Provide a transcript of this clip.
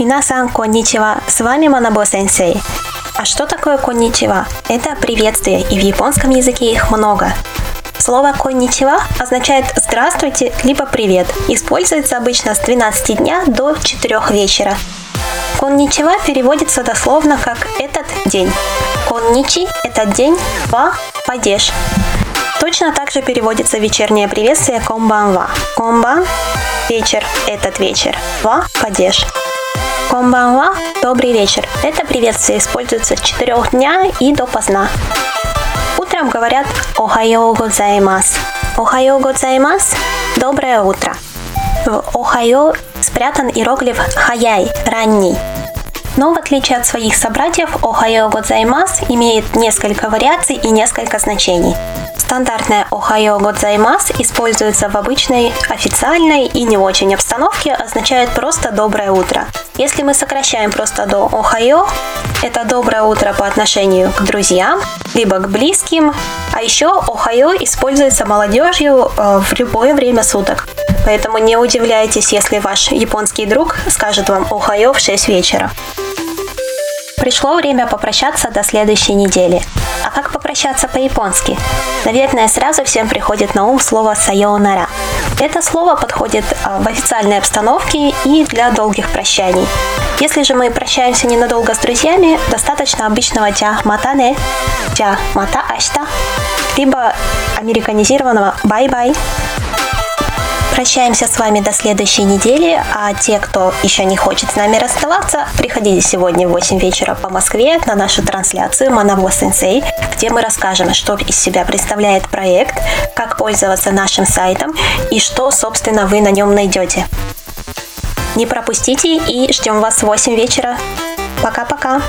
Минасан конничева, с вами Манабо Сенсей. А что такое конничева? Это приветствие, и в японском языке их много. Слово «конничева» означает «здравствуйте» либо «привет». Используется обычно с 12 дня до 4 вечера. Конничева переводится дословно как «этот день». Конничи – «этот день», ва – «падеж». Точно так же переводится вечернее приветствие «комбанва». Комбан – вечер, этот вечер. Ва – падеж. Комбанва – добрый вечер. Это приветствие используется с 4 дня и до поздна. Утром говорят «Охайо гозаймас». «Охайо гозаймас» – «доброе утро». В «Охайо» спрятан иероглиф «хаяй» – «ранний». Но в отличие от своих собратьев, «Охайо гозаймас» имеет несколько вариаций и несколько значений. Стандартная «Охайо годзаймас» используется в обычной, официальной и не очень обстановке, означает просто «доброе утро». Если мы сокращаем просто до «Охайо», это «доброе утро» по отношению к друзьям, либо к близким, а еще «Охайо» используется молодежью э, в любое время суток. Поэтому не удивляйтесь, если ваш японский друг скажет вам «Охайо» в 6 вечера. Пришло время попрощаться до следующей недели. А как попрощаться по-японски? Наверное, сразу всем приходит на ум слово «さようなら». Это слово подходит а, в официальной обстановке и для долгих прощаний. Если же мы прощаемся ненадолго с друзьями, достаточно обычного «じゃあまたね», «тя мата ашта», либо американизированного «bye-bye», Прощаемся с вами до следующей недели, а те, кто еще не хочет с нами расставаться, приходите сегодня в 8 вечера по Москве на нашу трансляцию Манаво Сенсей, где мы расскажем, что из себя представляет проект, как пользоваться нашим сайтом и что, собственно, вы на нем найдете. Не пропустите и ждем вас в 8 вечера. Пока-пока!